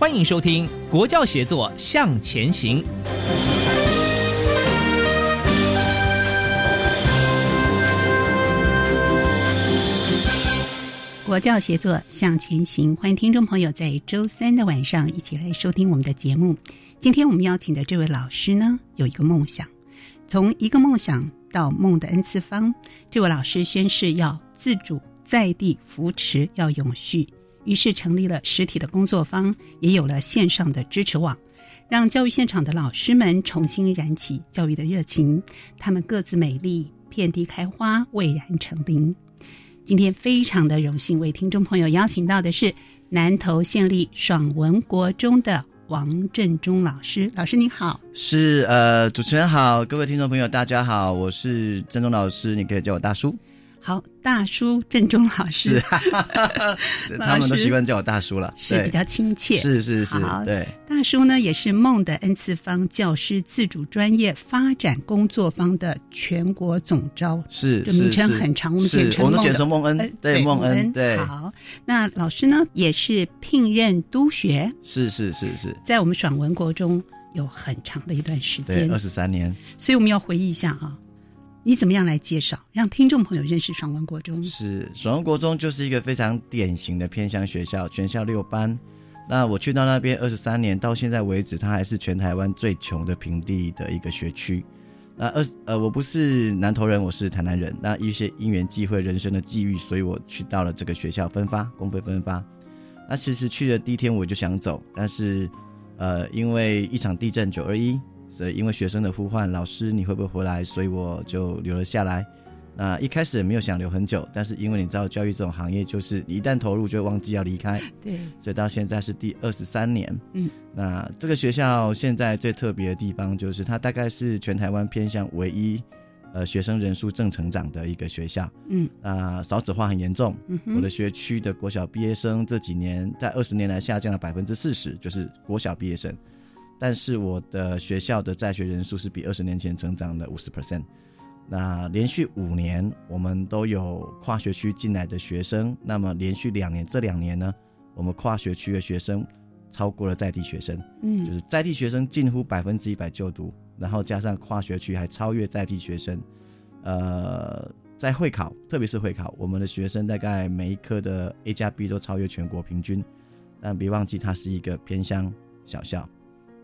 欢迎收听《国教协作向前行》。国教协作向前行，欢迎听众朋友在周三的晚上一起来收听我们的节目。今天我们邀请的这位老师呢，有一个梦想，从一个梦想到梦的 N 次方。这位老师宣誓要自主在地扶持，要永续。于是成立了实体的工作坊，也有了线上的支持网，让教育现场的老师们重新燃起教育的热情。他们各自美丽，遍地开花，蔚然成林。今天非常的荣幸，为听众朋友邀请到的是南投县立爽文国中的王振中老师。老师您好，是呃，主持人好，各位听众朋友大家好，我是振中老师，你可以叫我大叔。好，大叔郑中老师，他们都习惯叫我大叔了，是比较亲切。是是是，对。大叔呢，也是梦的 N 次方教师自主专业发展工作坊的全国总招，是这名称很长，我们简称梦恩，对梦恩，对。好，那老师呢，也是聘任督学，是是是是，在我们爽文国中有很长的一段时间，二十三年。所以我们要回忆一下啊。你怎么样来介绍，让听众朋友认识爽文国中？是爽文国中就是一个非常典型的偏乡学校，全校六班。那我去到那边二十三年，到现在为止，它还是全台湾最穷的平地的一个学区。那二呃，我不是南投人，我是台南人。那一些因缘际会、人生的际遇，所以我去到了这个学校分发，公费分发。那其实去的第一天我就想走，但是呃，因为一场地震九二一。对，因为学生的呼唤，老师你会不会回来？所以我就留了下来。那一开始也没有想留很久，但是因为你知道，教育这种行业就是你一旦投入就忘记要离开。对，所以到现在是第二十三年。嗯，那这个学校现在最特别的地方就是，它大概是全台湾偏向唯一，呃，学生人数正成长的一个学校。嗯，那，少子化很严重。嗯我的学区的国小毕业生这几年在二十年来下降了百分之四十，就是国小毕业生。但是我的学校的在学人数是比二十年前增长了五十 percent，那连续五年我们都有跨学区进来的学生，那么连续两年这两年呢，我们跨学区的学生超过了在地学生，嗯，就是在地学生近乎百分之一百就读，然后加上跨学区还超越在地学生，呃，在会考，特别是会考，我们的学生大概每一科的 A 加 B 都超越全国平均，但别忘记它是一个偏乡小校。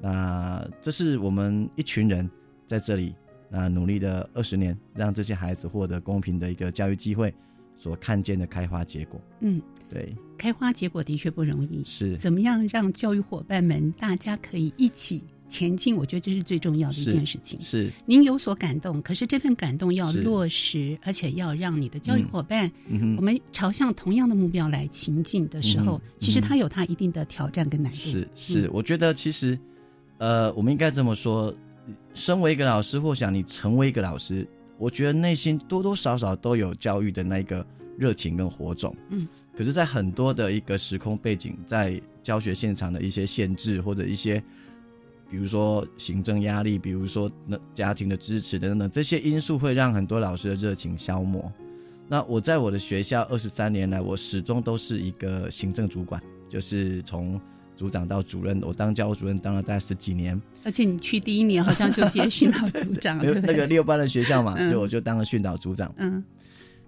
那这是我们一群人在这里那努力的二十年，让这些孩子获得公平的一个教育机会，所看见的开花结果。嗯，对，开花结果的确不容易。是，怎么样让教育伙伴们大家可以一起前进？我觉得这是最重要的一件事情。是，您有所感动，可是这份感动要落实，而且要让你的教育伙伴，我们朝向同样的目标来前进的时候，其实它有它一定的挑战跟难度。是是，我觉得其实。呃，我们应该这么说：，身为一个老师，或想你成为一个老师，我觉得内心多多少少都有教育的那个热情跟火种。嗯，可是，在很多的一个时空背景，在教学现场的一些限制，或者一些，比如说行政压力，比如说那家庭的支持等等，这些因素会让很多老师的热情消磨。那我在我的学校二十三年来，我始终都是一个行政主管，就是从。组长到主任，我当教务主任当了大概十几年。而且你去第一年好像就接训导组长，对那个六班的学校嘛，就我就当了训导组长。嗯，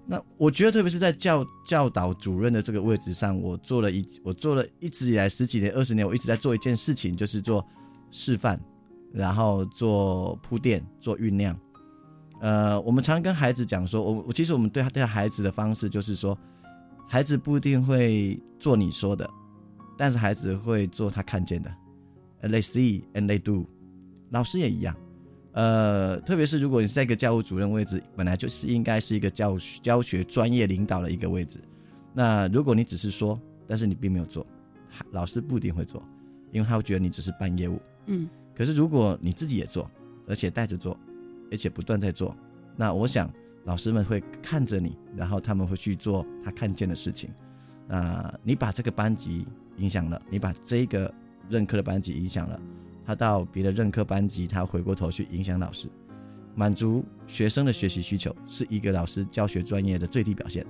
那我觉得特别是在教教导主任的这个位置上，我做了一我做了一直以来十几年二十年，我一直在做一件事情，就是做示范，然后做铺垫，做酝酿。呃，我们常跟孩子讲说，我我其实我们对他对孩子的方式就是说，孩子不一定会做你说的，但是孩子会做他看见的。They see and they do。老师也一样。呃，特别是如果你是在一个教务主任位置，本来就是应该是一个教教学专业领导的一个位置。那如果你只是说，但是你并没有做，老师不一定会做，因为他会觉得你只是办业务。嗯。可是如果你自己也做，而且带着做。而且不断在做，那我想老师们会看着你，然后他们会去做他看见的事情。那你把这个班级影响了，你把这个任课的班级影响了，他到别的任课班级，他回过头去影响老师，满足学生的学习需求，是一个老师教学专业的最低表现。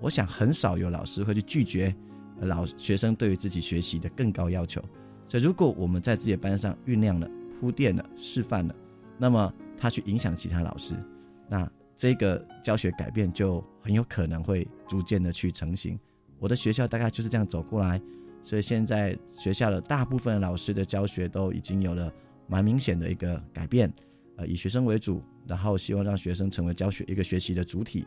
我想很少有老师会去拒绝老学生对于自己学习的更高要求。所以如果我们在自己的班上酝酿了、铺垫了、示范了，那么。他去影响其他老师，那这个教学改变就很有可能会逐渐的去成型。我的学校大概就是这样走过来，所以现在学校的大部分老师的教学都已经有了蛮明显的一个改变，呃，以学生为主，然后希望让学生成为教学一个学习的主体。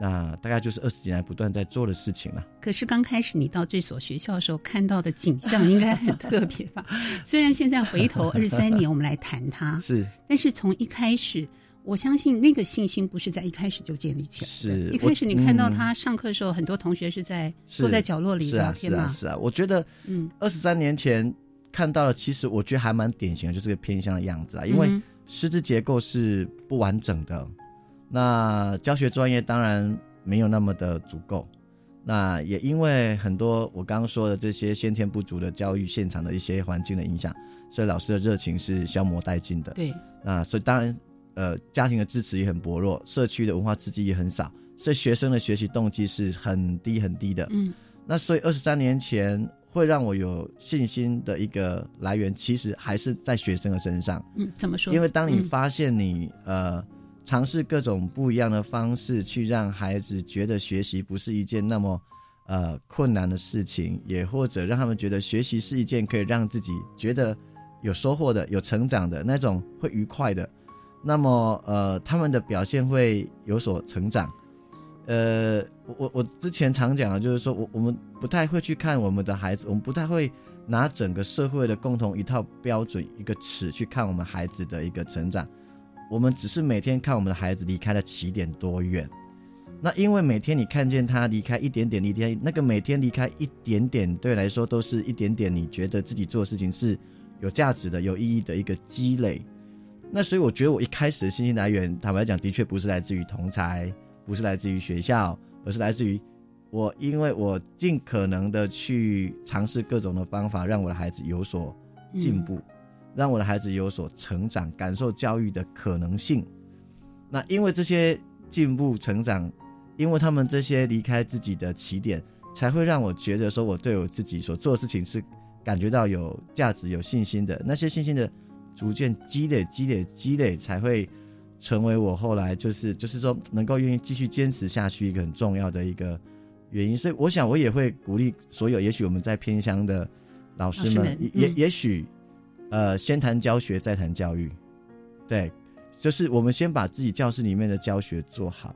那大概就是二十几年来不断在做的事情了。可是刚开始你到这所学校的时候看到的景象应该很特别吧？虽然现在回头二十三年我们来谈它，是，但是从一开始，我相信那个信心不是在一开始就建立起来。是，一开始你看到他上课的时候，很多同学是在坐在角落里聊天嘛？是啊，我觉得，嗯，二十三年前看到了，其实我觉得还蛮典型的，就是个偏向的样子啊，因为师资结构是不完整的。那教学专业当然没有那么的足够，那也因为很多我刚刚说的这些先天不足的教育现场的一些环境的影响，所以老师的热情是消磨殆尽的。对，那所以当然，呃，家庭的支持也很薄弱，社区的文化刺激也很少，所以学生的学习动机是很低很低的。嗯，那所以二十三年前会让我有信心的一个来源，其实还是在学生的身上。嗯，怎么说？因为当你发现你呃。尝试各种不一样的方式，去让孩子觉得学习不是一件那么，呃困难的事情，也或者让他们觉得学习是一件可以让自己觉得有收获的、有成长的那种会愉快的，那么呃他们的表现会有所成长。呃，我我之前常讲的就是说我我们不太会去看我们的孩子，我们不太会拿整个社会的共同一套标准一个尺去看我们孩子的一个成长。我们只是每天看我们的孩子离开了起点多远，那因为每天你看见他离开一点点，离开那个每天离开一点点，对来说都是一点点，你觉得自己做事情是有价值的、有意义的一个积累。那所以我觉得我一开始的信息来源，坦白讲，的确不是来自于同才，不是来自于学校，而是来自于我，因为我尽可能的去尝试各种的方法，让我的孩子有所进步。让我的孩子有所成长，感受教育的可能性。那因为这些进步成长，因为他们这些离开自己的起点，才会让我觉得说，我对我自己所做的事情是感觉到有价值、有信心的。那些信心的逐渐积累、积累、积累，才会成为我后来就是就是说能够愿意继续坚持下去一个很重要的一个原因。所以，我想我也会鼓励所有，也许我们在偏乡的老师们，也也许。呃，先谈教学，再谈教育，对，就是我们先把自己教室里面的教学做好，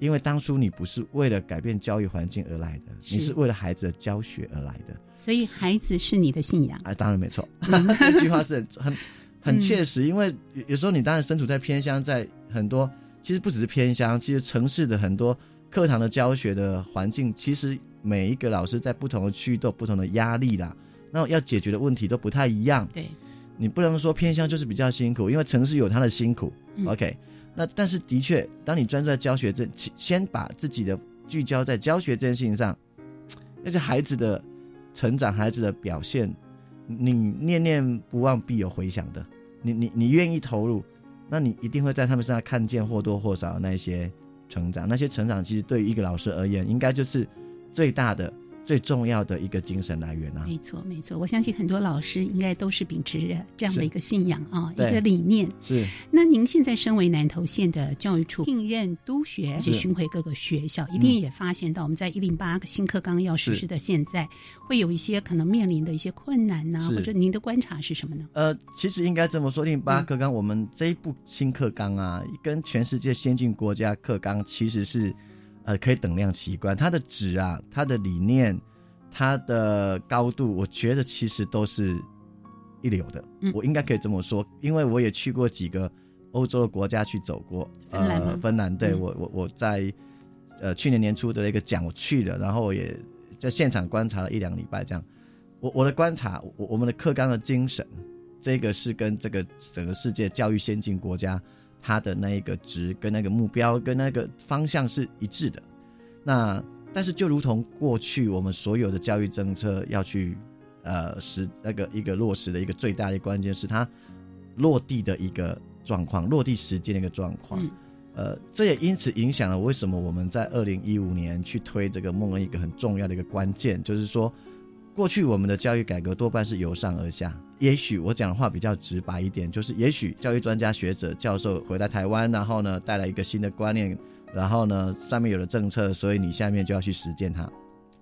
因为当初你不是为了改变教育环境而来的，你是为了孩子的教学而来的，所以孩子是你的信仰啊，当然没错，这句话是很很很切实，因为有时候你当然身处在偏乡，在很多其实不只是偏乡，其实城市的很多课堂的教学的环境，其实每一个老师在不同的区域都有不同的压力啦，那要解决的问题都不太一样，对。你不能说偏乡就是比较辛苦，因为城市有它的辛苦。OK，那但是的确，当你专注在教学这，先把自己的聚焦在教学这件事情上，那是孩子的成长、孩子的表现，你念念不忘必有回响的。你你你愿意投入，那你一定会在他们身上看见或多或少那些成长。那些成长其实对于一个老师而言，应该就是最大的、最重要的一个精神来源啊！没错，没错，我相信很多老师应该都是秉持着这样的一个信仰啊，一个理念。是。那您现在身为南投县的教育处聘任督学，去巡回各个学校，一定也发现到我们在一零八新课纲要实施的现在，会有一些可能面临的一些困难呢？或者您的观察是什么呢？呃，其实应该这么说，一零八课纲我们这一部新课纲啊，跟全世界先进国家课纲其实是。呃，可以等量齐观，它的值啊，它的理念，它的高度，我觉得其实都是一流的。嗯，我应该可以这么说，因为我也去过几个欧洲的国家去走过。呃，芬兰，对我我我在呃去年年初的那个奖我去了，然后也在现场观察了一两礼拜这样。我我的观察，我我们的课纲的精神，这个是跟这个整个世界教育先进国家。它的那一个值跟那个目标跟那个方向是一致的，那但是就如同过去我们所有的教育政策要去呃实那个一个落实的一个最大的关键是它落地的一个状况，落地时间的一个状况，呃，这也因此影响了为什么我们在二零一五年去推这个梦恩一个很重要的一个关键，就是说。过去我们的教育改革多半是由上而下，也许我讲的话比较直白一点，就是也许教育专家学者教授回来台湾，然后呢带来一个新的观念，然后呢上面有了政策，所以你下面就要去实践它，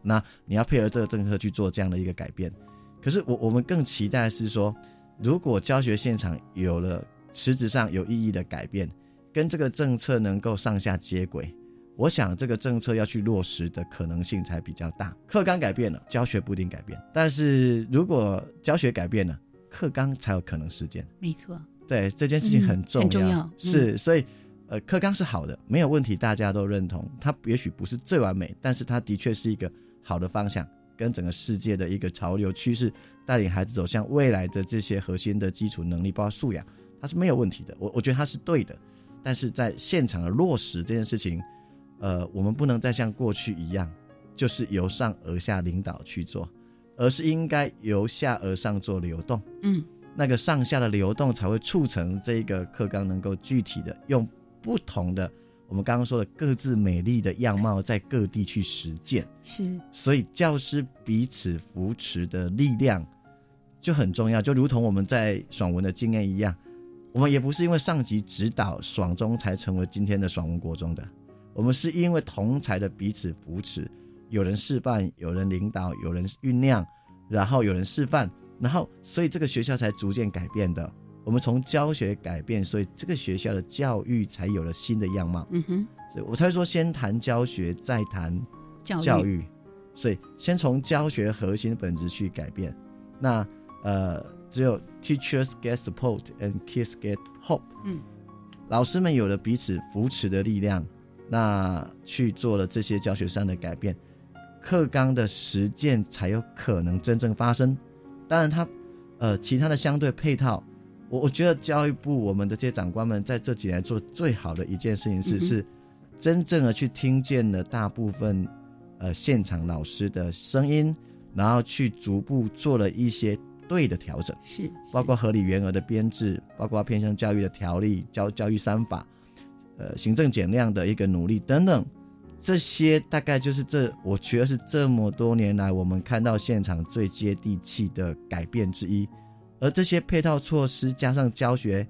那你要配合这个政策去做这样的一个改变。可是我我们更期待是说，如果教学现场有了实质上有意义的改变，跟这个政策能够上下接轨。我想这个政策要去落实的可能性才比较大。课纲改变了，教学不一定改变。但是如果教学改变了，课纲才有可能实践。没错，对这件事情很重要。很重要是，所以呃，课纲是好的，没有问题，大家都认同。它也许不是最完美，但是它的确是一个好的方向，跟整个世界的一个潮流趋势，带领孩子走向未来的这些核心的基础能力，包括素养，它是没有问题的。我我觉得它是对的，但是在现场的落实这件事情。呃，我们不能再像过去一样，就是由上而下领导去做，而是应该由下而上做流动。嗯，那个上下的流动才会促成这个课纲能够具体的用不同的我们刚刚说的各自美丽的样貌在各地去实践。是，所以教师彼此扶持的力量就很重要，就如同我们在爽文的经验一样，我们也不是因为上级指导爽中才成为今天的爽文国中的。我们是因为同才的彼此扶持，有人示范，有人领导，有人酝酿，然后有人示范，然后所以这个学校才逐渐改变的。我们从教学改变，所以这个学校的教育才有了新的样貌。嗯哼，所以我才说先谈教学，再谈教育。所以先从教学核心本质去改变。那呃，只有 teachers get support and kids get hope。嗯，老师们有了彼此扶持的力量。那去做了这些教学上的改变，课纲的实践才有可能真正发生。当然，他呃其他的相对配套，我我觉得教育部我们的这些长官们在这几年做最好的一件事情是是，真正的去听见了大部分呃现场老师的声音，然后去逐步做了一些对的调整，是包括合理员额的编制，包括偏向教育的条例、教教育三法。呃，行政减量的一个努力等等，这些大概就是这，我觉得是这么多年来我们看到现场最接地气的改变之一。而这些配套措施加上教学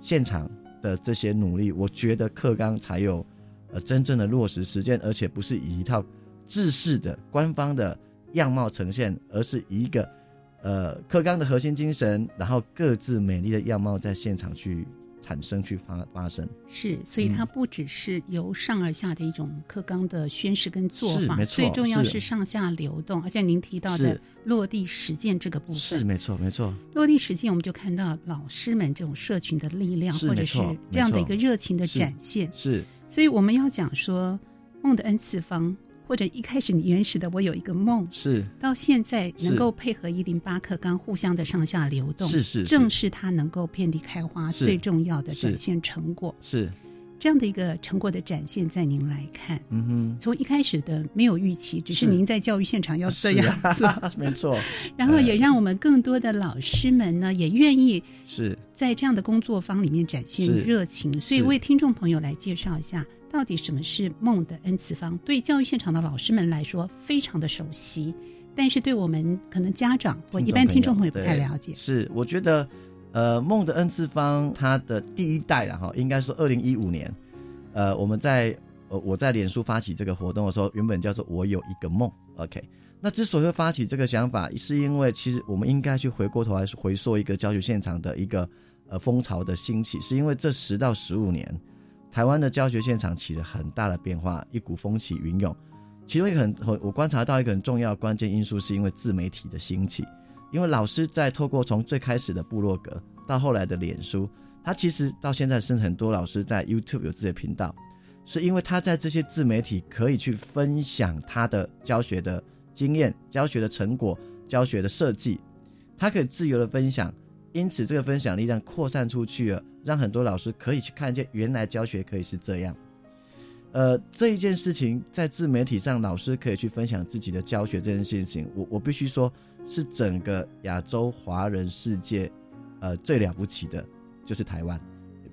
现场的这些努力，我觉得课纲才有呃真正的落实实践，而且不是以一套制式的官方的样貌呈现，而是以一个呃课纲的核心精神，然后各自美丽的样貌在现场去。产生去发发生是，所以它不只是由上而下的一种课纲的宣誓跟做法，没错，最重要是上下流动。而且您提到的落地实践这个部分是没错没错。落地实践，我们就看到老师们这种社群的力量，或者是这样的一个热情的展现。是，所以我们要讲说梦的 n 次方。或者一开始你原始的我有一个梦，是。到现在能够配合一零八课纲互相的上下流动，是是，正是它能够遍地开花最重要的展现成果。是，这样的一个成果的展现，在您来看，嗯哼，从一开始的没有预期，只是您在教育现场要这样做，没错。然后也让我们更多的老师们呢，也愿意是。在这样的工作坊里面展现热情。所以为听众朋友来介绍一下，到底什么是梦的 N 次方？对教育现场的老师们来说，非常的熟悉，但是对我们可能家长或一般听众朋友不太了解。是，我觉得。呃，梦的 N 次方，它的第一代啊，哈，应该说二零一五年，呃，我们在呃我在脸书发起这个活动的时候，原本叫做我有一个梦，OK。那之所以会发起这个想法，是因为其实我们应该去回过头来回溯一个教学现场的一个呃风潮的兴起，是因为这十到十五年，台湾的教学现场起了很大的变化，一股风起云涌。其中一个很我观察到一个很重要关键因素，是因为自媒体的兴起。因为老师在透过从最开始的部落格到后来的脸书，他其实到现在是很多老师在 YouTube 有自己的频道，是因为他在这些自媒体可以去分享他的教学的经验、教学的成果、教学的设计，他可以自由的分享，因此这个分享力量扩散出去了，让很多老师可以去看见原来教学可以是这样。呃，这一件事情在自媒体上，老师可以去分享自己的教学这件事情，我我必须说。是整个亚洲华人世界，呃，最了不起的，就是台湾，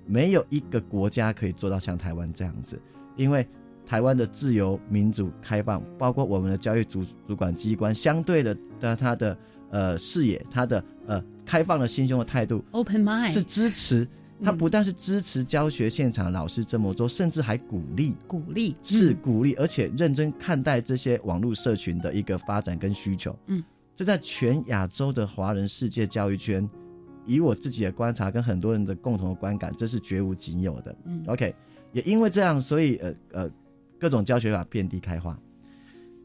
没有一个国家可以做到像台湾这样子，因为台湾的自由、民主、开放，包括我们的教育主主管机关，相对的的他的呃视野，他的呃开放的心胸的态度，open mind，是支持，他不但是支持教学现场老师这么做，甚至还鼓励，鼓励是鼓励，而且认真看待这些网络社群的一个发展跟需求，嗯。这在全亚洲的华人世界教育圈，以我自己的观察跟很多人的共同的观感，这是绝无仅有的。嗯，OK，也因为这样，所以呃呃，各种教学法遍地开花。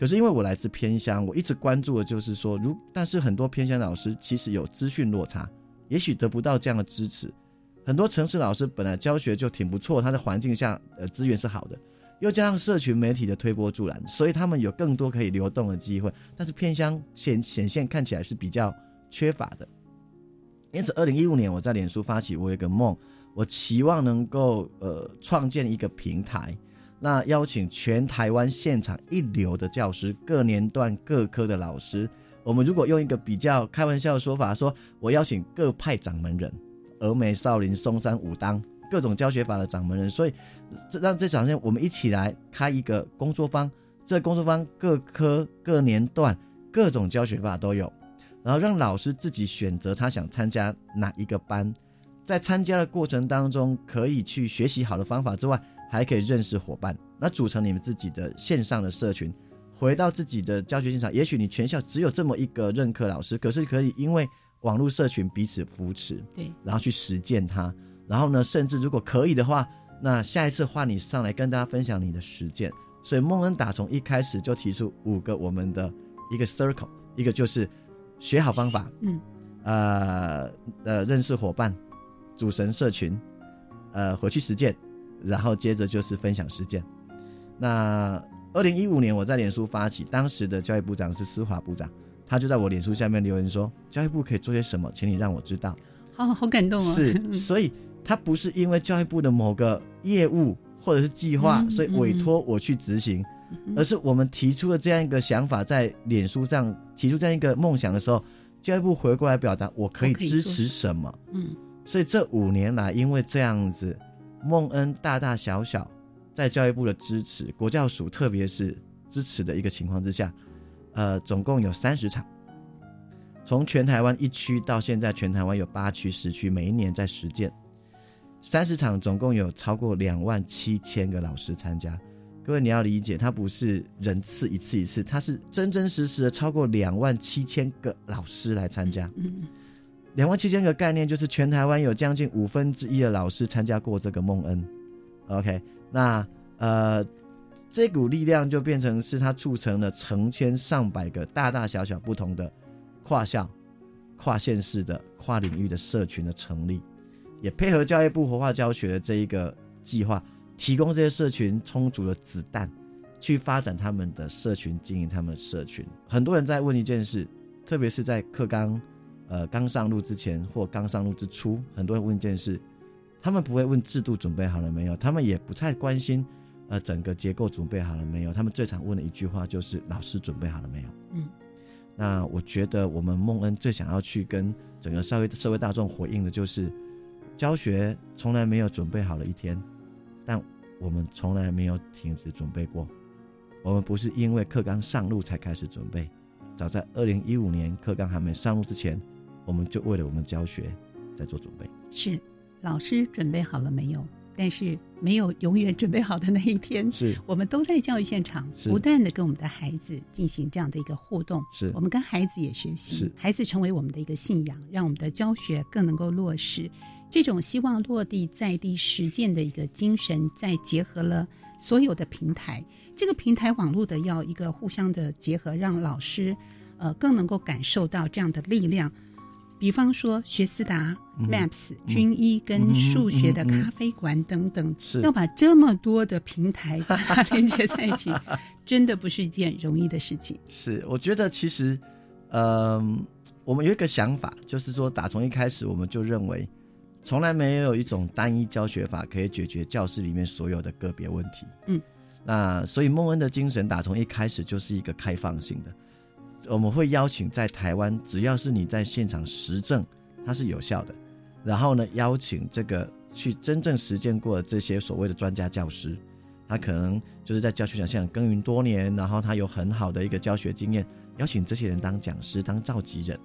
可是因为我来自偏乡，我一直关注的就是说，如但是很多偏乡老师其实有资讯落差，也许得不到这样的支持。很多城市老师本来教学就挺不错，他的环境下呃资源是好的。又加上社群媒体的推波助澜，所以他们有更多可以流动的机会。但是偏乡显显现看起来是比较缺乏的。因此，二零一五年我在脸书发起我有一个梦，我期望能够呃创建一个平台，那邀请全台湾现场一流的教师、各年段各科的老师。我们如果用一个比较开玩笑的说法，说我邀请各派掌门人，峨眉、少林、嵩山、武当。各种教学法的掌门人，所以这让这场线我们一起来开一个工作坊。这工作坊各科各年段各种教学法都有，然后让老师自己选择他想参加哪一个班。在参加的过程当中，可以去学习好的方法之外，还可以认识伙伴。那组成你们自己的线上的社群，回到自己的教学现场。也许你全校只有这么一个任课老师，可是可以因为网络社群彼此扶持，对，然后去实践它。然后呢，甚至如果可以的话，那下一次换你上来跟大家分享你的实践。所以孟恩打从一开始就提出五个我们的一个 circle，一个就是学好方法，嗯，呃呃认识伙伴，组成社群，呃回去实践，然后接着就是分享实践。那二零一五年我在脸书发起，当时的教育部长是司法部长，他就在我脸书下面留言说，教育部可以做些什么，请你让我知道。哦，好感动哦。是，所以。他不是因为教育部的某个业务或者是计划，所以委托我去执行，而是我们提出了这样一个想法，在脸书上提出这样一个梦想的时候，教育部回过来表达我可以支持什么。嗯，所以这五年来，因为这样子，孟恩大大小小在教育部的支持，国教署特别是支持的一个情况之下，呃，总共有三十场，从全台湾一区到现在全台湾有八区十区，每一年在实践。三十场总共有超过两万七千个老师参加，各位你要理解，它不是人次一次一次，它是真真实实的超过两万七千个老师来参加。两万七千个概念就是全台湾有将近五分之一的老师参加过这个梦恩。OK，那呃，这股力量就变成是它促成了成千上百个大大小小不同的跨校、跨县市的跨领域的社群的成立。也配合教育部活化教学的这一个计划，提供这些社群充足的子弹，去发展他们的社群，经营他们的社群。很多人在问一件事，特别是在课纲，呃，刚上路之前或刚上路之初，很多人问一件事：他们不会问制度准备好了没有，他们也不太关心，呃，整个结构准备好了没有。他们最常问的一句话就是：“老师准备好了没有？”嗯，那我觉得我们孟恩最想要去跟整个社会社会大众回应的就是，教学从来没有准备好了一天，但我们从来没有停止准备过。我们不是因为课纲上路才开始准备，早在二零一五年课纲还没上路之前，我们就为了我们教学在做准备。是。老师准备好了没有？但是没有永远准备好的那一天。是我们都在教育现场，不断的跟我们的孩子进行这样的一个互动。是我们跟孩子也学习，孩子成为我们的一个信仰，让我们的教学更能够落实这种希望落地在地实践的一个精神。再结合了所有的平台，这个平台网络的要一个互相的结合，让老师呃更能够感受到这样的力量。比方说学思达、Maps、军医跟数学的咖啡馆等等，要把这么多的平台把 它连接在一起，真的不是一件容易的事情。是，我觉得其实，嗯，我们有一个想法，就是说，打从一开始我们就认为，从来没有一种单一教学法可以解决教室里面所有的个别问题。嗯，那所以孟恩的精神打从一开始就是一个开放性的。我们会邀请在台湾，只要是你在现场实证，它是有效的。然后呢，邀请这个去真正实践过的这些所谓的专家教师，他可能就是在教学现场耕耘多年，然后他有很好的一个教学经验，邀请这些人当讲师、当召集人，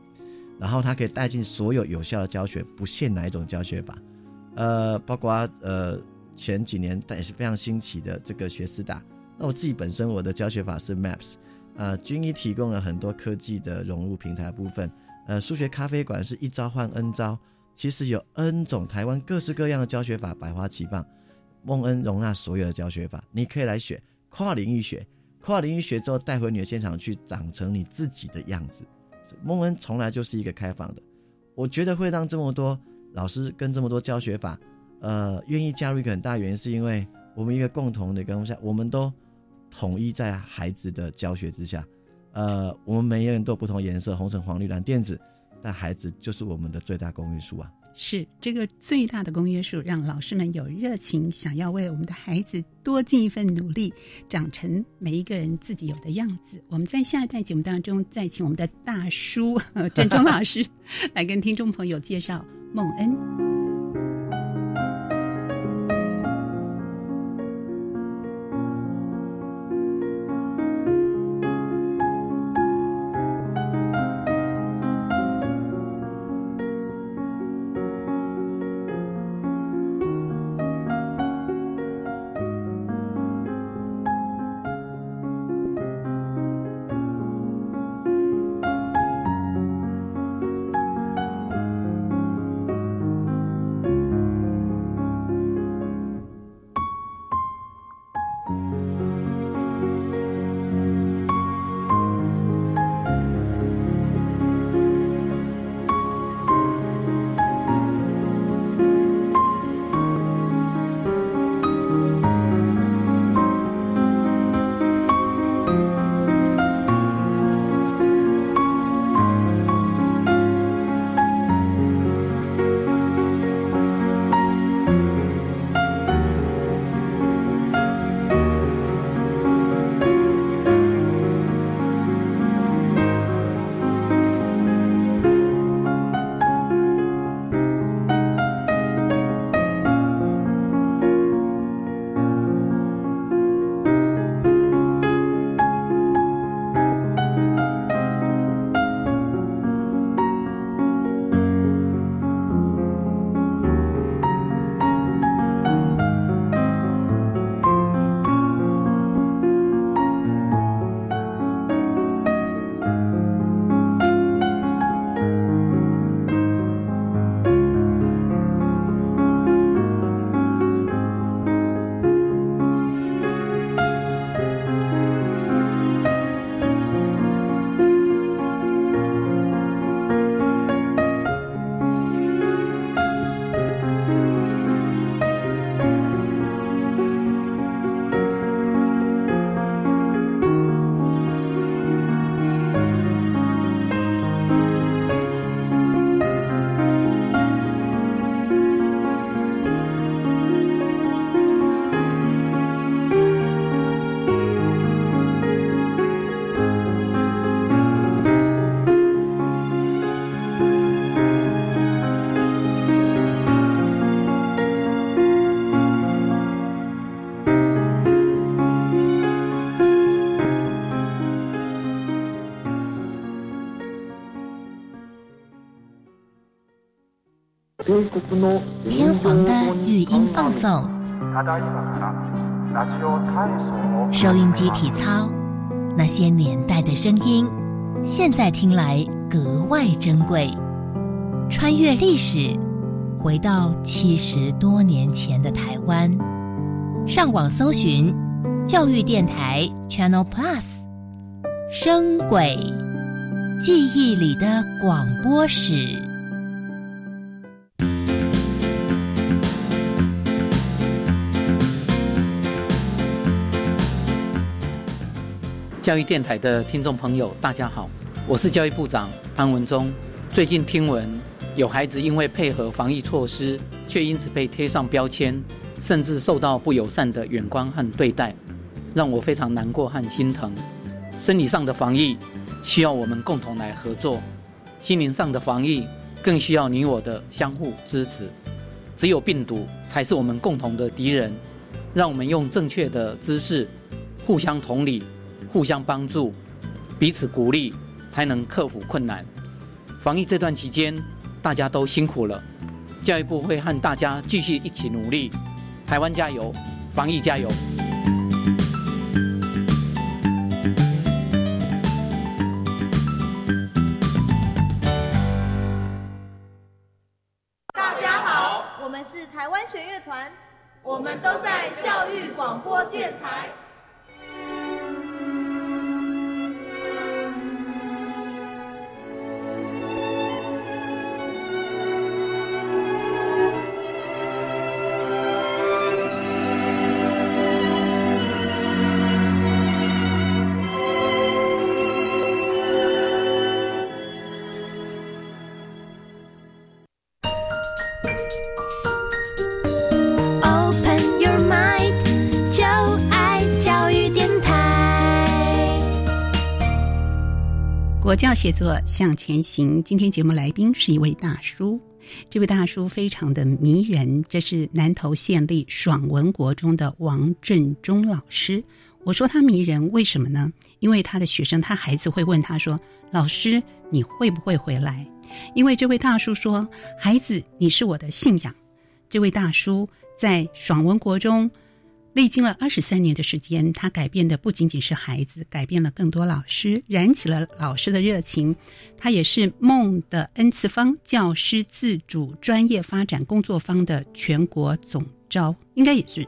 然后他可以带进所有有效的教学，不限哪一种教学法。呃，包括呃前几年但也是非常新奇的这个学思达。那我自己本身我的教学法是 Maps。呃，军医提供了很多科技的融入平台部分。呃，数学咖啡馆是一招换 N 招，其实有 N 种台湾各式各样的教学法百花齐放。孟恩容纳所有的教学法，你可以来学跨领域学，跨领域学之后带回你的现场去，长成你自己的样子。孟恩从来就是一个开放的，我觉得会让这么多老师跟这么多教学法，呃，愿意加入一个很大原因，是因为我们一个共同的跟下，我们都。统一在孩子的教学之下，呃，我们每一个人都有不同颜色，红橙黄绿蓝靛紫，但孩子就是我们的最大公约数啊。是这个最大的公约数，让老师们有热情，想要为我们的孩子多尽一份努力，长成每一个人自己有的样子。我们在下一段节目当中，再请我们的大叔郑中老师来跟听众朋友介绍孟恩。收音机体操，那些年代的声音，现在听来格外珍贵。穿越历史，回到七十多年前的台湾，上网搜寻教育电台 Channel Plus，声轨，记忆里的广播史。教育电台的听众朋友，大家好，我是教育部长潘文忠。最近听闻有孩子因为配合防疫措施，却因此被贴上标签，甚至受到不友善的眼光和对待，让我非常难过和心疼。生理上的防疫需要我们共同来合作，心灵上的防疫更需要你我的相互支持。只有病毒才是我们共同的敌人，让我们用正确的姿势，互相同理。互相帮助，彼此鼓励，才能克服困难。防疫这段期间，大家都辛苦了。教育部会和大家继续一起努力。台湾加油，防疫加油！大家好，我们是台湾弦乐团，我们都在教育广播电台。写作向前行。今天节目来宾是一位大叔，这位大叔非常的迷人。这是南投县立爽文国中的王振中老师。我说他迷人，为什么呢？因为他的学生，他孩子会问他说：“老师，你会不会回来？”因为这位大叔说：“孩子，你是我的信仰。”这位大叔在爽文国中。历经了二十三年的时间，他改变的不仅仅是孩子，改变了更多老师，燃起了老师的热情。他也是梦的 N 次方教师自主专业发展工作方的全国总招，应该也是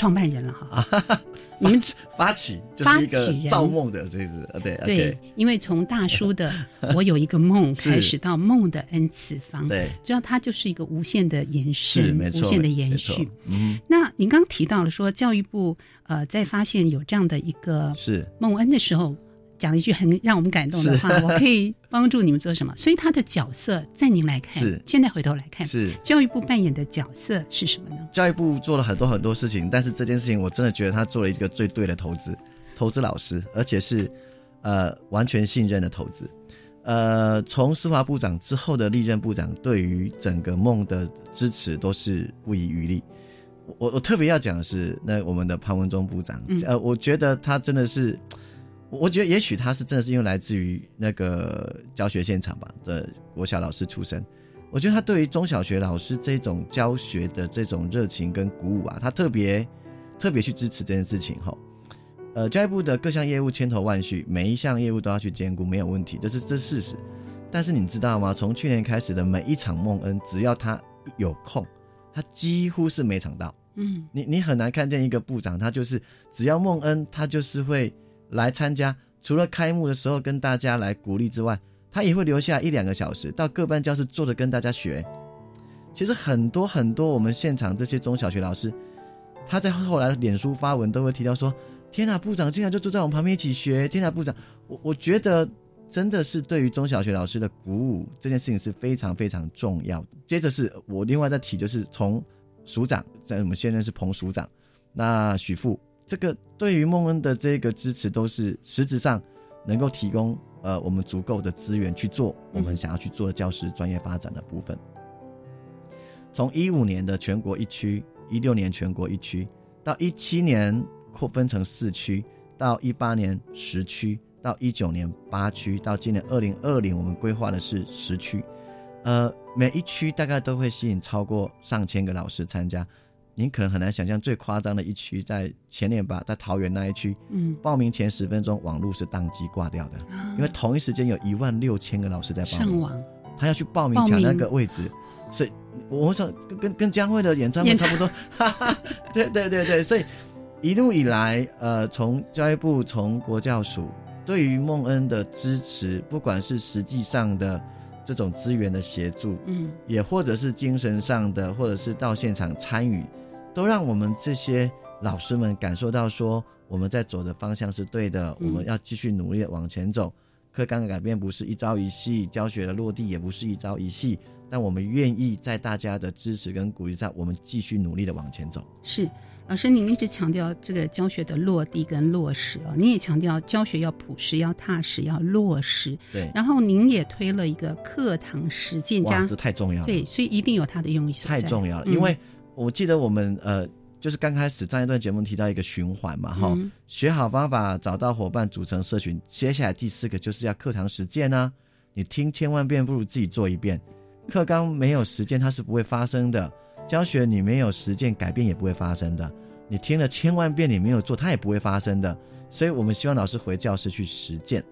创办人了哈。你们发起就是一个造梦的，这是对对，因为从大叔的 我有一个梦开始，到梦的 n 次方，对，主要它就是一个无限的延伸，无限的延续。嗯，那您刚提到了说，教育部呃，在发现有这样的一个是梦恩的时候。讲了一句很让我们感动的话，我可以帮助你们做什么？所以他的角色在您来看，是现在回头来看，是教育部扮演的角色是什么呢？教育部做了很多很多事情，但是这件事情我真的觉得他做了一个最对的投资，投资老师，而且是呃完全信任的投资。呃，从司法部长之后的历任部长对于整个梦的支持都是不遗余力。我我特别要讲的是，那我们的潘文忠部长，呃，我觉得他真的是。我觉得也许他是真的是因为来自于那个教学现场吧的国小老师出身，我觉得他对于中小学老师这种教学的这种热情跟鼓舞啊，他特别特别去支持这件事情哈。呃，教育部的各项业务千头万绪，每一项业务都要去兼顾，没有问题，这是这是事实。但是你知道吗？从去年开始的每一场梦恩，只要他有空，他几乎是每场到。嗯，你你很难看见一个部长，他就是只要梦恩，他就是会。来参加，除了开幕的时候跟大家来鼓励之外，他也会留下一两个小时到各班教室坐着跟大家学。其实很多很多我们现场这些中小学老师，他在后来脸书发文都会提到说：“天哪，部长竟然就坐在我们旁边一起学！”天哪，部长，我我觉得真的是对于中小学老师的鼓舞这件事情是非常非常重要的。接着是我另外再提，就是从署长在我们现任是彭署长，那许富。这个对于孟恩的这个支持，都是实质上能够提供呃我们足够的资源去做我们想要去做的教师专业发展的部分。从一五年的全国一区，一六年全国一区，到一七年扩分成四区，到一八年十区，到一九年八区，到今年二零二零我们规划的是十区。呃，每一区大概都会吸引超过上千个老师参加。您可能很难想象，最夸张的一区在前年吧，在桃园那一区，嗯，报名前十分钟网络是宕机挂掉的，因为同一时间有一万六千个老师在报名，上网，他要去报名抢那个位置，所以我想跟跟跟江蕙的演唱会差不多，哈哈，对对对对，所以一路以来，呃，从教育部从国教署对于孟恩的支持，不管是实际上的。这种资源的协助，嗯，也或者是精神上的，或者是到现场参与，都让我们这些老师们感受到说，我们在走的方向是对的，我们要继续努力往前走。课纲的改变不是一朝一夕，教学的落地也不是一朝一夕，但我们愿意在大家的支持跟鼓励下，我们继续努力的往前走。是。老师，您一直强调这个教学的落地跟落实啊，您也强调教学要朴实、要踏实、要落实。对。然后您也推了一个课堂实践家，这太重要了。对，所以一定有它的用意所在。太重要了，因为我记得我们呃，就是刚开始上一段节目提到一个循环嘛，哈，学好方法，找到伙伴，组成社群。接下来第四个就是要课堂实践呢。你听千万遍，不如自己做一遍。课纲没有实践，它是不会发生的。教学你没有实践，改变也不会发生的。你听了千万遍，你没有做，它也不会发生的。所以，我们希望老师回教室去实践。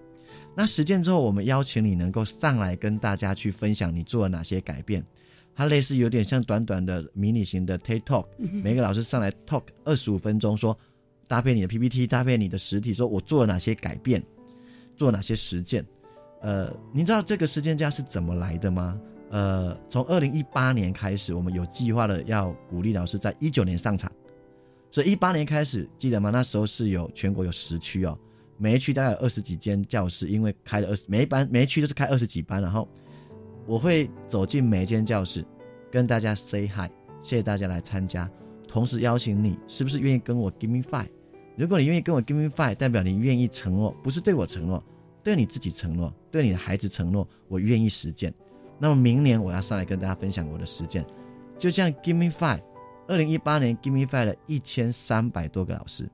那实践之后，我们邀请你能够上来跟大家去分享你做了哪些改变。它类似有点像短短的迷你型的 TED Talk，每个老师上来 talk 二十五分钟，说搭配你的 PPT，搭配你的实体，说我做了哪些改变，做哪些实践。呃，您知道这个实践家是怎么来的吗？呃，从二零一八年开始，我们有计划的要鼓励老师在一九年上场。所以一八年开始，记得吗？那时候是有全国有十区哦，每一区大概有二十几间教室，因为开了二十每一班每一区都是开二十几班，然后我会走进每一间教室，跟大家 say hi，谢谢大家来参加，同时邀请你，是不是愿意跟我 give me five？如果你愿意跟我 give me five，代表你愿意承诺，不是对我承诺，对你自己承诺，对你的孩子承诺，我愿意实践。那么明年我要上来跟大家分享我的实践，就像 give me five。二零一八年，Give Me Five 了一千三百多个老师，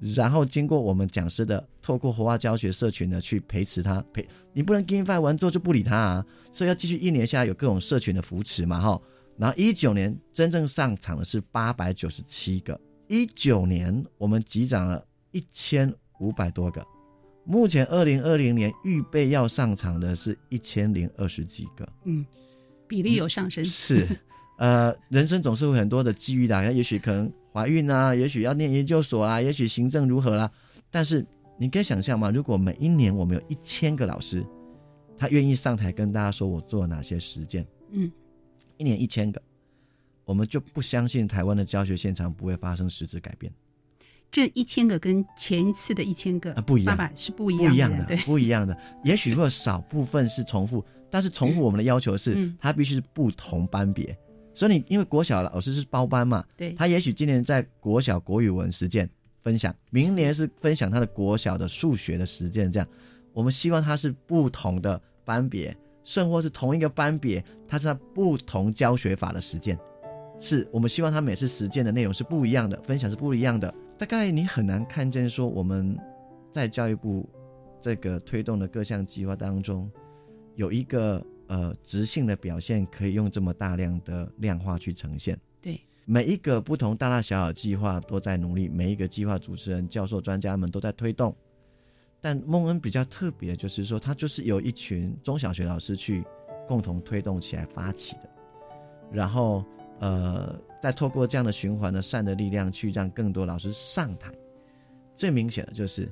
然后经过我们讲师的透过活化教学社群呢，去培持他培，你不能 Give Me Five 完之后就不理他啊，所以要继续一年下来有各种社群的扶持嘛，哈。然后一九年真正上场的是八百九十七个，一九年我们集涨了一千五百多个，目前二零二零年预备要上场的是一千零二十几个，嗯，比例有上升，是。呃，人生总是会很多的机遇的，也许可能怀孕啊，也许要念研究所啊，也许行政如何啦。但是你可以想象吗？如果每一年我们有一千个老师，他愿意上台跟大家说我做了哪些实践，嗯，一年一千个，我们就不相信台湾的教学现场不会发生实质改变。这一千个跟前一次的一千个啊不一样，是不一样的，对，不一样的。也许会有少部分是重复，但是重复我们的要求是，它必须是不同班别。所以你因为国小老师是包班嘛，对，他也许今年在国小国语文实践分享，明年是分享他的国小的数学的实践，这样，我们希望他是不同的班别，甚或是同一个班别，他是不同教学法的实践，是我们希望他每次实践的内容是不一样的，分享是不一样的。大概你很难看见说我们在教育部这个推动的各项计划当中有一个。呃，直性的表现可以用这么大量的量化去呈现。对，每一个不同大大小小计划都在努力，每一个计划主持人、教授、专家们都在推动。但孟恩比较特别，就是说他就是有一群中小学老师去共同推动起来发起的，然后呃，再透过这样的循环的善的力量，去让更多老师上台。最明显的就是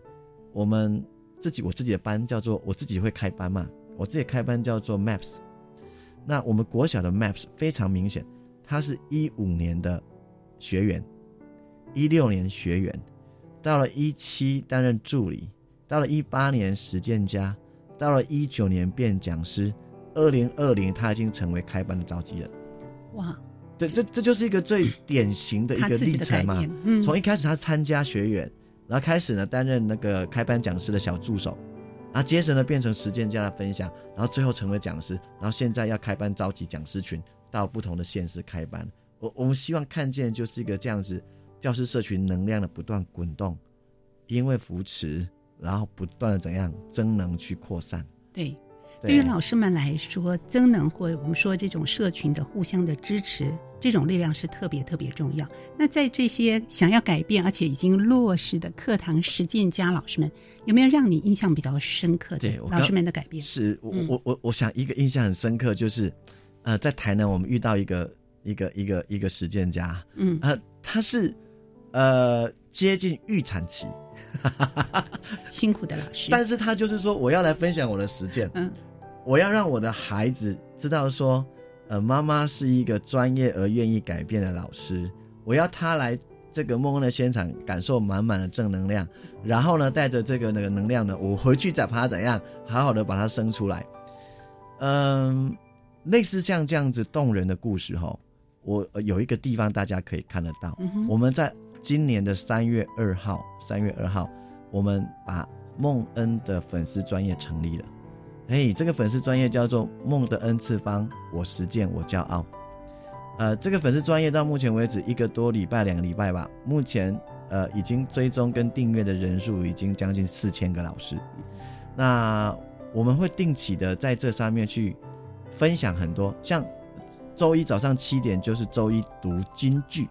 我们自己，我自己的班叫做我自己会开班嘛。我自己开班叫做 Maps，那我们国小的 Maps 非常明显，他是一五年的学员，一六年学员，到了一七担任助理，到了一八年实践家，到了一九年变讲师，二零二零他已经成为开班的召集人。哇，对，这这就是一个最典型的一个历程嘛。从一开始他参加学员，然后开始呢担任那个开班讲师的小助手。然后接着呢，变成实践家的分享，然后最后成为讲师，然后现在要开班召集讲师群，到不同的县市开班。我我们希望看见就是一个这样子教师社群能量的不断滚动，因为扶持，然后不断的怎样增能去扩散。对，对。于老师们来说，增能或我们说这种社群的互相的支持，这种力量是特别特别重要。那在这些想要改变而且已经落实的课堂实践家老师们，有没有让你印象比较深刻的？老师们的改变？是我我我我想一个印象很深刻就是，呃，在台南我们遇到一个一个一个一个实践家，嗯，呃，他是呃接近预产期。辛苦的老师，但是他就是说，我要来分享我的实践，嗯，我要让我的孩子知道说，呃，妈妈是一个专业而愿意改变的老师，我要他来这个梦梦的现场，感受满满的正能量，然后呢，带着这个那个能量呢，我回去再把它怎样，好好的把它生出来，嗯，类似像这样子动人的故事哈，我有一个地方大家可以看得到，我们在。今年的三月二号，三月二号，我们把梦恩的粉丝专业成立了。哎，这个粉丝专业叫做“梦的 n 次方”，我实践，我骄傲。呃，这个粉丝专业到目前为止一个多礼拜、两个礼拜吧，目前呃已经追踪跟订阅的人数已经将近四千个老师。那我们会定期的在这上面去分享很多，像周一早上七点就是周一读京剧。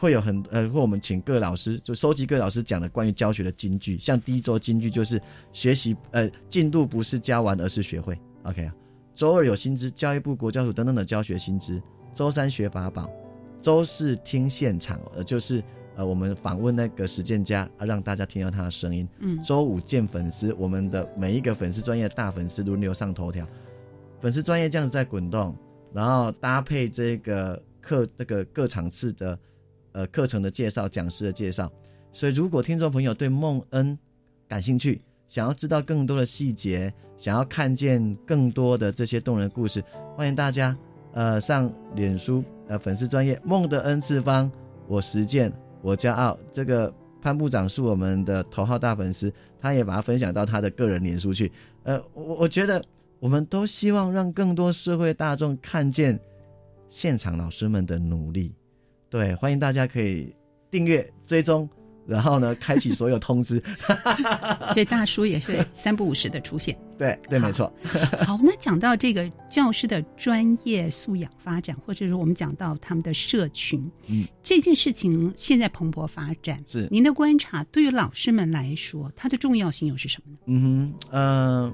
会有很呃，或我们请各老师就收集各老师讲的关于教学的金句，像第一周金句就是学习呃进度不是教完而是学会，OK 啊。周二有薪资，教育部国教署等等的教学薪资。周三学法宝，周四听现场，呃就是呃我们访问那个实践家啊，让大家听到他的声音。嗯。周五见粉丝，我们的每一个粉丝专业大粉丝轮流上头条，粉丝专业这样子在滚动，然后搭配这个课那个各场次的。呃，课程的介绍，讲师的介绍，所以如果听众朋友对孟恩感兴趣，想要知道更多的细节，想要看见更多的这些动人故事，欢迎大家呃上脸书呃粉丝专业梦的恩次方，我实践我骄傲。这个潘部长是我们的头号大粉丝，他也把它分享到他的个人脸书去。呃，我我觉得我们都希望让更多社会大众看见现场老师们的努力。对，欢迎大家可以订阅追踪，然后呢，开启所有通知。所以大叔也是三不五时的出现。对对，没错。好，那讲到这个教师的专业素养发展，或者是我们讲到他们的社群，嗯，这件事情现在蓬勃发展。是您的观察，对于老师们来说，它的重要性又是什么呢？嗯哼，呃，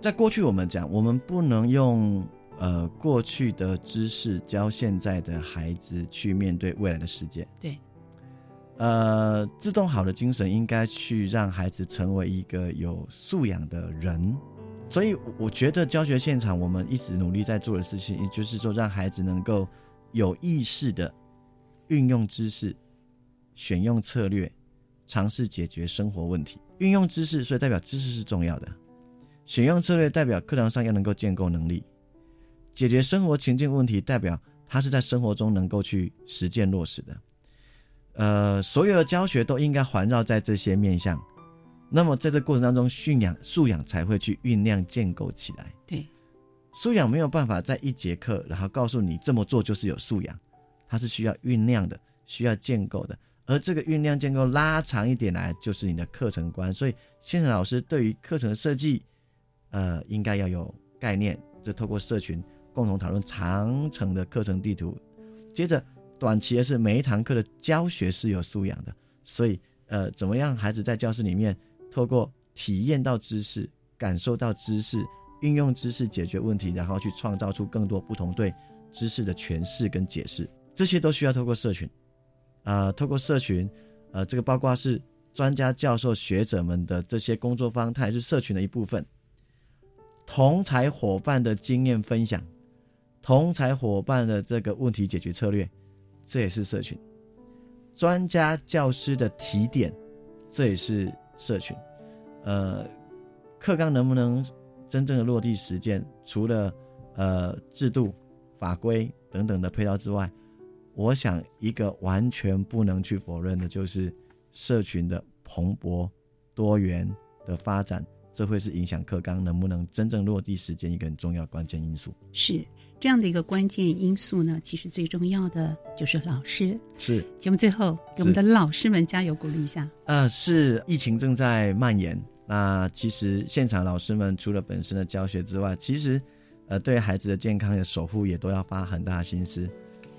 在过去我们讲，我们不能用。呃，过去的知识教现在的孩子去面对未来的世界。对，呃，自动好的精神应该去让孩子成为一个有素养的人。所以，我觉得教学现场我们一直努力在做的事情，也就是说，让孩子能够有意识的运用知识，选用策略，尝试解决生活问题。运用知识，所以代表知识是重要的；选用策略，代表课堂上要能够建构能力。解决生活情境问题，代表他是在生活中能够去实践落实的。呃，所有的教学都应该环绕在这些面向。那么在这过程当中，驯养素养才会去酝酿建构起来。对，素养没有办法在一节课，然后告诉你这么做就是有素养，它是需要酝酿的，需要建构的。而这个酝酿建构拉长一点来，就是你的课程观。所以，现场老师对于课程的设计，呃，应该要有概念，就透过社群。共同讨论长程的课程地图，接着短期的是每一堂课的教学是有素养的，所以呃，怎么样孩子在教室里面透过体验到知识、感受到知识、运用知识解决问题，然后去创造出更多不同对知识的诠释跟解释，这些都需要透过社群。啊，透过社群，呃，这个包括是专家、教授、学者们的这些工作方，它也是社群的一部分，同才伙伴的经验分享。同才伙伴的这个问题解决策略，这也是社群；专家教师的提点，这也是社群。呃，课纲能不能真正的落地实践？除了呃制度、法规等等的配套之外，我想一个完全不能去否认的，就是社群的蓬勃多元的发展，这会是影响课纲能不能真正落地时间一个很重要关键因素。是。这样的一个关键因素呢，其实最重要的就是老师。是节目最后给我们的老师们加油鼓励一下。呃，是疫情正在蔓延，那其实现场老师们除了本身的教学之外，其实呃对孩子的健康的守护也都要花很大的心思。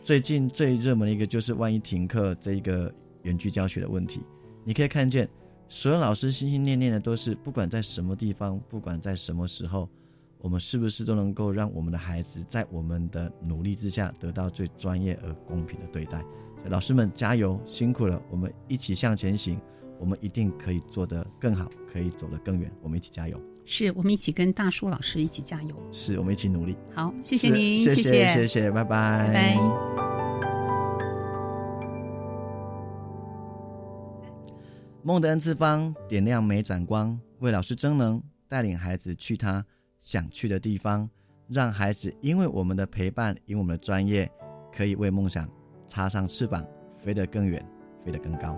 最近最热门的一个就是万一停课这一个远距教学的问题，你可以看见所有老师心心念念的都是，不管在什么地方，不管在什么时候，我们是不是都能够让我们的孩子在我们的努力之下得到最专业而公平的对待？老师们加油，辛苦了，我们一起向前行。我们一定可以做得更好，可以走得更远。我们一起加油！是我们一起跟大叔老师一起加油。是我们一起努力。好，谢谢您，谢谢，谢谢，拜拜，拜拜。梦的 N 次方，点亮每盏光，为老师争能，带领孩子去他想去的地方，让孩子因为我们的陪伴，因为我们的专业，可以为梦想插上翅膀，飞得更远，飞得更高。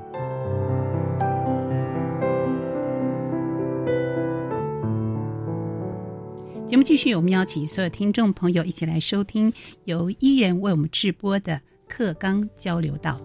节目继续，我们邀请所有听众朋友一起来收听由伊人为我们直播的课纲交流道。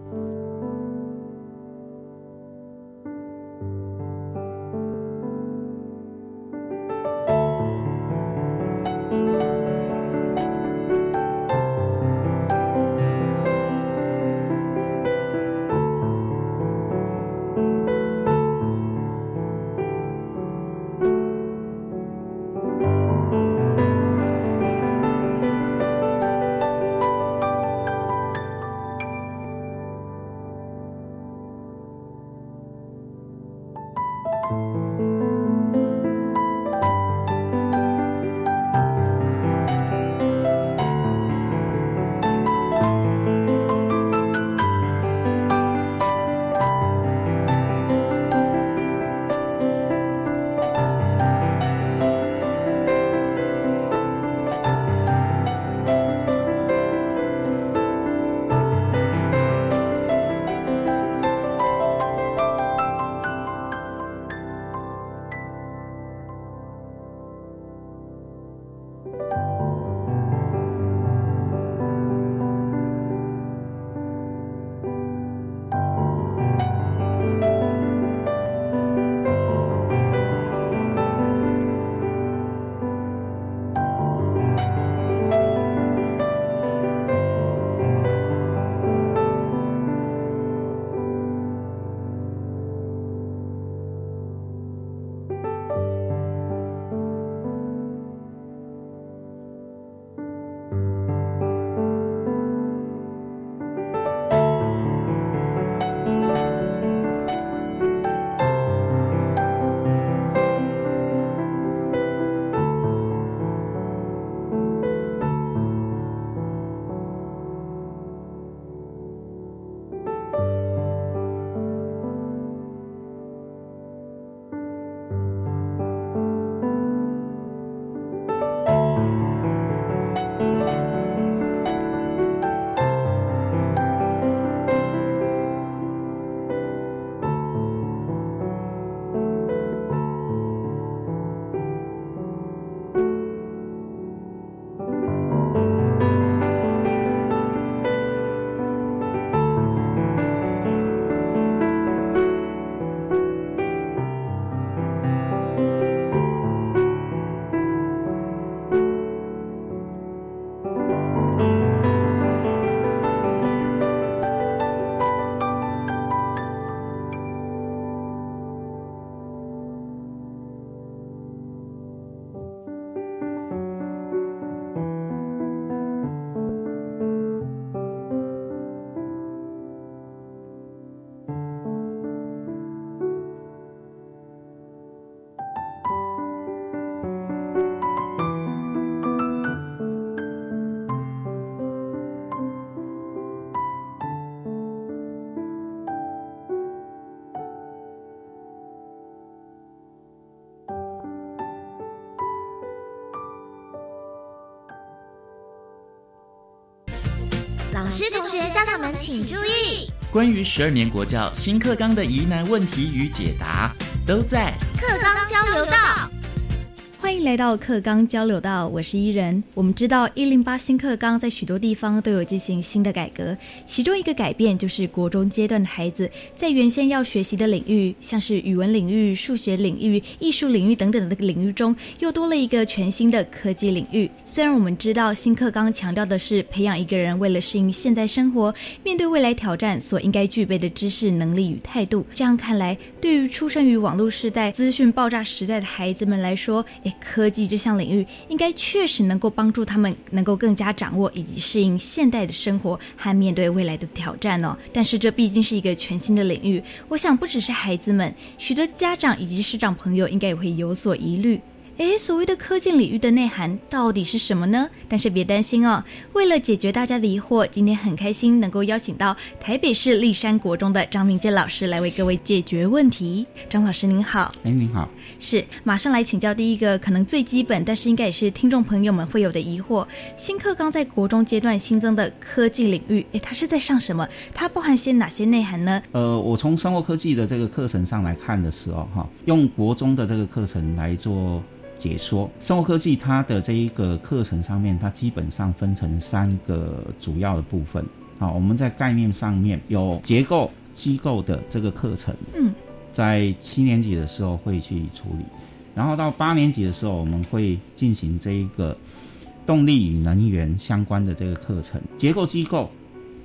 师同学、家长们请注意！关于十二年国教新课纲的疑难问题与解答，都在课纲交流道。欢迎来到课纲交流道，我是伊人。我们知道一零八新课纲在许多地方都有进行新的改革，其中一个改变就是国中阶段的孩子在原先要学习的领域，像是语文领域、数学领域、艺术领域等等的领域中，又多了一个全新的科技领域。虽然我们知道新课纲强调的是培养一个人为了适应现代生活、面对未来挑战所应该具备的知识、能力与态度，这样看来，对于出生于网络时代、资讯爆炸时代的孩子们来说，诶。科技这项领域应该确实能够帮助他们能够更加掌握以及适应现代的生活和面对未来的挑战哦。但是这毕竟是一个全新的领域，我想不只是孩子们，许多家长以及师长朋友应该也会有所疑虑。诶，所谓的科技领域的内涵到底是什么呢？但是别担心哦，为了解决大家的疑惑，今天很开心能够邀请到台北市立山国中的张明健老师来为各位解决问题。张老师您好，哎您好，是马上来请教第一个可能最基本，但是应该也是听众朋友们会有的疑惑：新课纲在国中阶段新增的科技领域，诶，它是在上什么？它包含些哪些内涵呢？呃，我从生活科技的这个课程上来看的时候，哈，用国中的这个课程来做。解说生物科技，它的这一个课程上面，它基本上分成三个主要的部分。好，我们在概念上面有结构机构的这个课程，嗯，在七年级的时候会去处理，然后到八年级的时候，我们会进行这一个动力与能源相关的这个课程。结构机构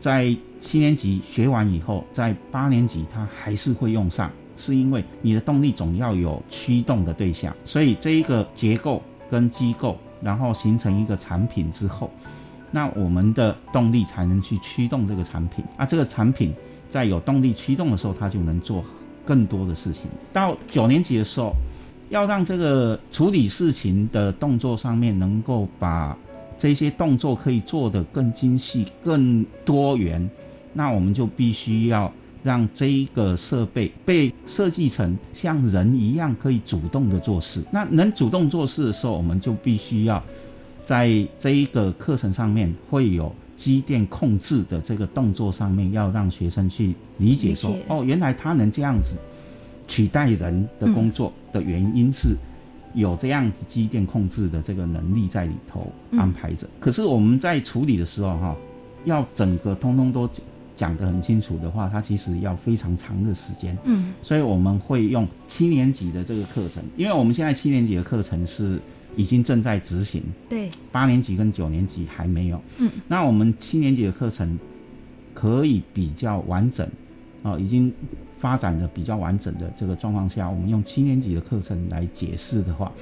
在七年级学完以后，在八年级它还是会用上。是因为你的动力总要有驱动的对象，所以这一个结构跟机构，然后形成一个产品之后，那我们的动力才能去驱动这个产品啊。这个产品在有动力驱动的时候，它就能做更多的事情。到九年级的时候，要让这个处理事情的动作上面能够把这些动作可以做得更精细、更多元，那我们就必须要。让这一个设备被设计成像人一样可以主动的做事。那能主动做事的时候，我们就必须要在这一个课程上面会有机电控制的这个动作上面，要让学生去理解说，哦，原来他能这样子取代人的工作的原因是有这样子机电控制的这个能力在里头安排着。可是我们在处理的时候，哈，要整个通通都。讲得很清楚的话，它其实要非常长的时间。嗯，所以我们会用七年级的这个课程，因为我们现在七年级的课程是已经正在执行。对，八年级跟九年级还没有。嗯，那我们七年级的课程可以比较完整，哦，已经发展的比较完整的这个状况下，我们用七年级的课程来解释的话，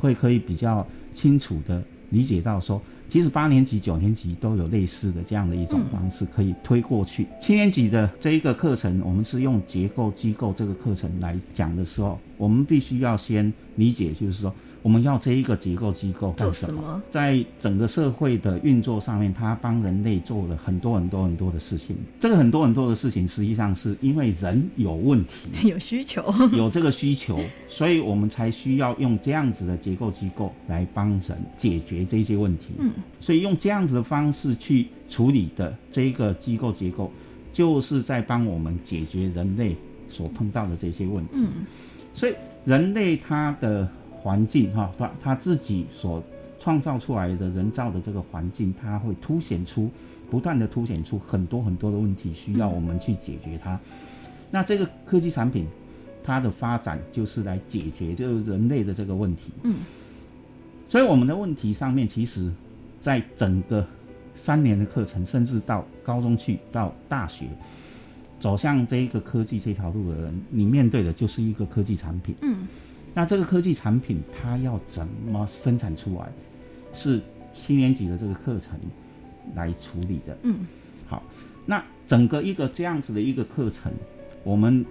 会可以比较清楚的理解到说。其实八年级、九年级都有类似的这样的一种方式可以推过去。七年级的这一个课程，我们是用结构机构这个课程来讲的时候，我们必须要先理解，就是说。我们要这一个结构机构干什么？在整个社会的运作上面，它帮人类做了很多很多很多的事情。这个很多很多的事情，实际上是因为人有问题，有需求，有这个需求，所以我们才需要用这样子的结构机构来帮人解决这些问题。嗯，所以用这样子的方式去处理的这一个机构结构，就是在帮我们解决人类所碰到的这些问题。嗯，所以人类它的。环境哈，他他自己所创造出来的人造的这个环境，它会凸显出不断的凸显出很多很多的问题，需要我们去解决它。那这个科技产品，它的发展就是来解决就是人类的这个问题。嗯。所以我们的问题上面，其实，在整个三年的课程，甚至到高中去到大学，走向这一个科技这条路的人，你面对的就是一个科技产品。嗯。那这个科技产品它要怎么生产出来？是七年级的这个课程来处理的。嗯，好，那整个一个这样子的一个课程，我们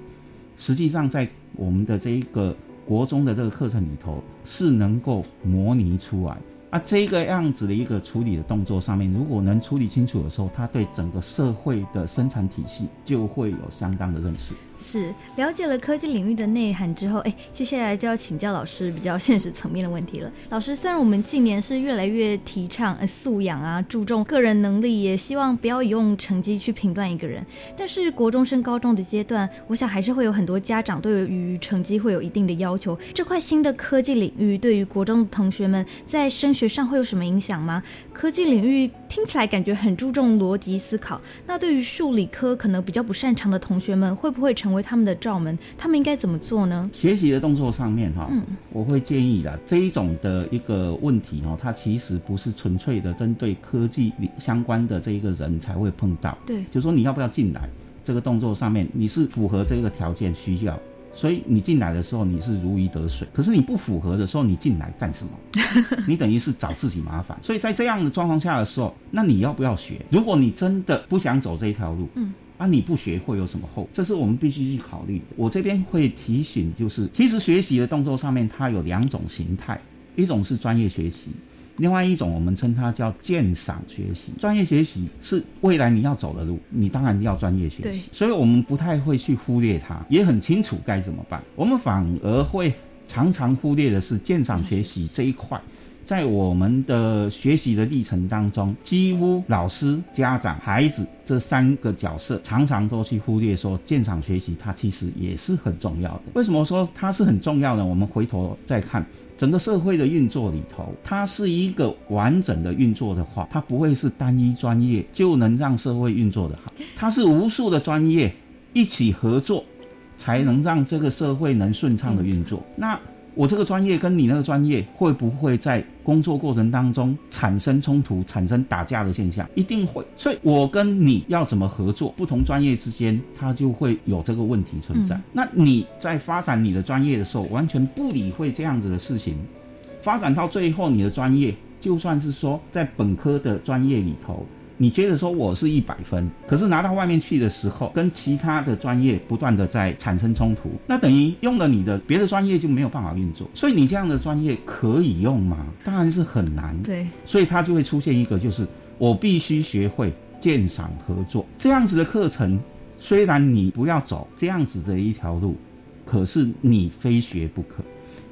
实际上在我们的这一个国中的这个课程里头是能够模拟出来。啊，这个样子的一个处理的动作上面，如果能处理清楚的时候，他对整个社会的生产体系就会有相当的认识。是了解了科技领域的内涵之后，哎，接下来就要请教老师比较现实层面的问题了。老师，虽然我们近年是越来越提倡素养啊，注重个人能力，也希望不要用成绩去评断一个人，但是国中升高中的阶段，我想还是会有很多家长对于成绩会有一定的要求。这块新的科技领域对于国中的同学们在升学上会有什么影响吗？科技领域听起来感觉很注重逻辑思考，那对于数理科可能比较不擅长的同学们，会不会成他们的罩门，他们应该怎么做呢？学习的动作上面哈，嗯，我会建议的这一种的一个问题哈，它其实不是纯粹的针对科技相关的这一个人才会碰到。对，就说你要不要进来这个动作上面，你是符合这个条件需要，所以你进来的时候你是如鱼得水。可是你不符合的时候，你进来干什么？你等于是找自己麻烦。所以在这样的状况下的时候，那你要不要学？如果你真的不想走这一条路，嗯。啊，你不学会有什么后？这是我们必须去考虑的。我这边会提醒，就是其实学习的动作上面，它有两种形态，一种是专业学习，另外一种我们称它叫鉴赏学习。专业学习是未来你要走的路，你当然要专业学习。所以我们不太会去忽略它，也很清楚该怎么办。我们反而会常常忽略的是鉴赏学习这一块。在我们的学习的历程当中，几乎老师、家长、孩子这三个角色，常常都去忽略说，鉴赏学习它其实也是很重要的。为什么说它是很重要呢？我们回头再看整个社会的运作里头，它是一个完整的运作的话，它不会是单一专业就能让社会运作的好，它是无数的专业一起合作，才能让这个社会能顺畅的运作。那我这个专业跟你那个专业会不会在工作过程当中产生冲突、产生打架的现象？一定会。所以我跟你要怎么合作？不同专业之间，它就会有这个问题存在。那你在发展你的专业的时候，完全不理会这样子的事情，发展到最后，你的专业就算是说在本科的专业里头。你觉得说我是一百分，可是拿到外面去的时候，跟其他的专业不断的在产生冲突，那等于用了你的别的专业就没有办法运作。所以你这样的专业可以用吗？当然是很难。对，所以它就会出现一个，就是我必须学会鉴赏合作这样子的课程。虽然你不要走这样子的一条路，可是你非学不可。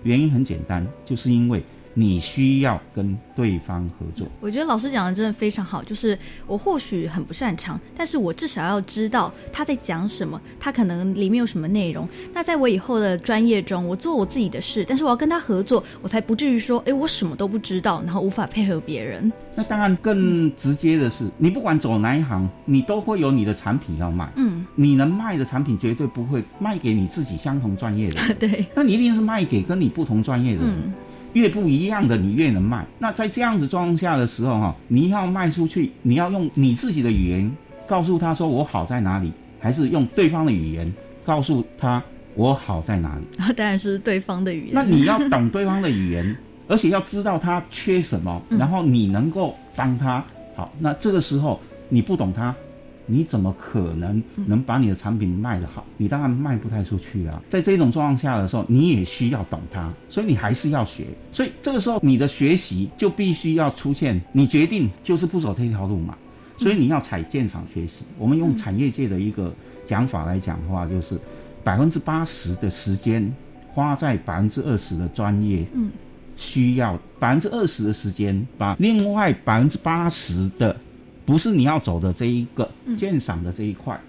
原因很简单，就是因为。你需要跟对方合作。我觉得老师讲的真的非常好，就是我或许很不擅长，但是我至少要知道他在讲什么，他可能里面有什么内容。那在我以后的专业中，我做我自己的事，但是我要跟他合作，我才不至于说，哎，我什么都不知道，然后无法配合别人。那当然更直接的是，你不管走哪一行，你都会有你的产品要卖。嗯，你能卖的产品绝对不会卖给你自己相同专业的。对，那你一定是卖给跟你不同专业的人。越不一样的，你越能卖。那在这样子状况下的时候，哈，你要卖出去，你要用你自己的语言告诉他说我好在哪里，还是用对方的语言告诉他我好在哪里？啊，当然是对方的语言。那你要懂对方的语言，而且要知道他缺什么，然后你能够帮他好。那这个时候你不懂他。你怎么可能能把你的产品卖得好？你当然卖不太出去啊。在这种状况下的时候，你也需要懂它，所以你还是要学。所以这个时候，你的学习就必须要出现，你决定就是不走这条路嘛。所以你要采建厂学习。我们用产业界的一个讲法来讲的话，就是百分之八十的时间花在百分之二十的专业，嗯，需要百分之二十的时间把另外百分之八十的。不是你要走的这一个鉴赏的这一块，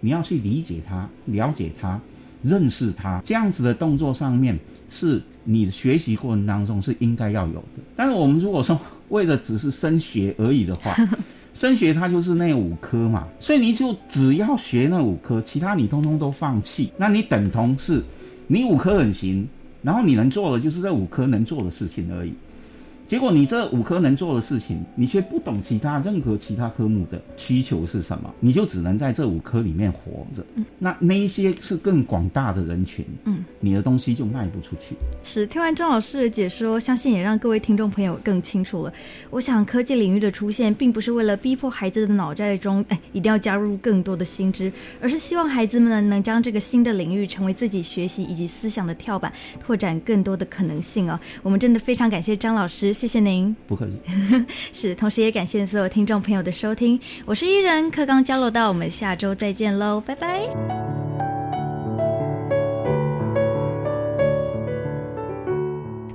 你要去理解它、了解它、认识它，这样子的动作上面是你学习过程当中是应该要有的。但是我们如果说为了只是升学而已的话，升学它就是那五科嘛，所以你就只要学那五科，其他你通通都放弃，那你等同是你五科很行，然后你能做的就是这五科能做的事情而已。结果你这五科能做的事情，你却不懂其他任何其他科目的需求是什么，你就只能在这五科里面活着。嗯，那那一些是更广大的人群，嗯，你的东西就卖不出去。是，听完张老师的解说，相信也让各位听众朋友更清楚了。我想科技领域的出现，并不是为了逼迫孩子的脑袋中，哎，一定要加入更多的新知，而是希望孩子们呢，能将这个新的领域成为自己学习以及思想的跳板，拓展更多的可能性啊。我们真的非常感谢张老师。师，谢谢您。不客气。是，同时也感谢所有听众朋友的收听。我是伊人，课刚交流到，我们下周再见喽，拜拜。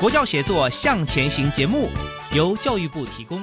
国教协作向前行节目由教育部提供。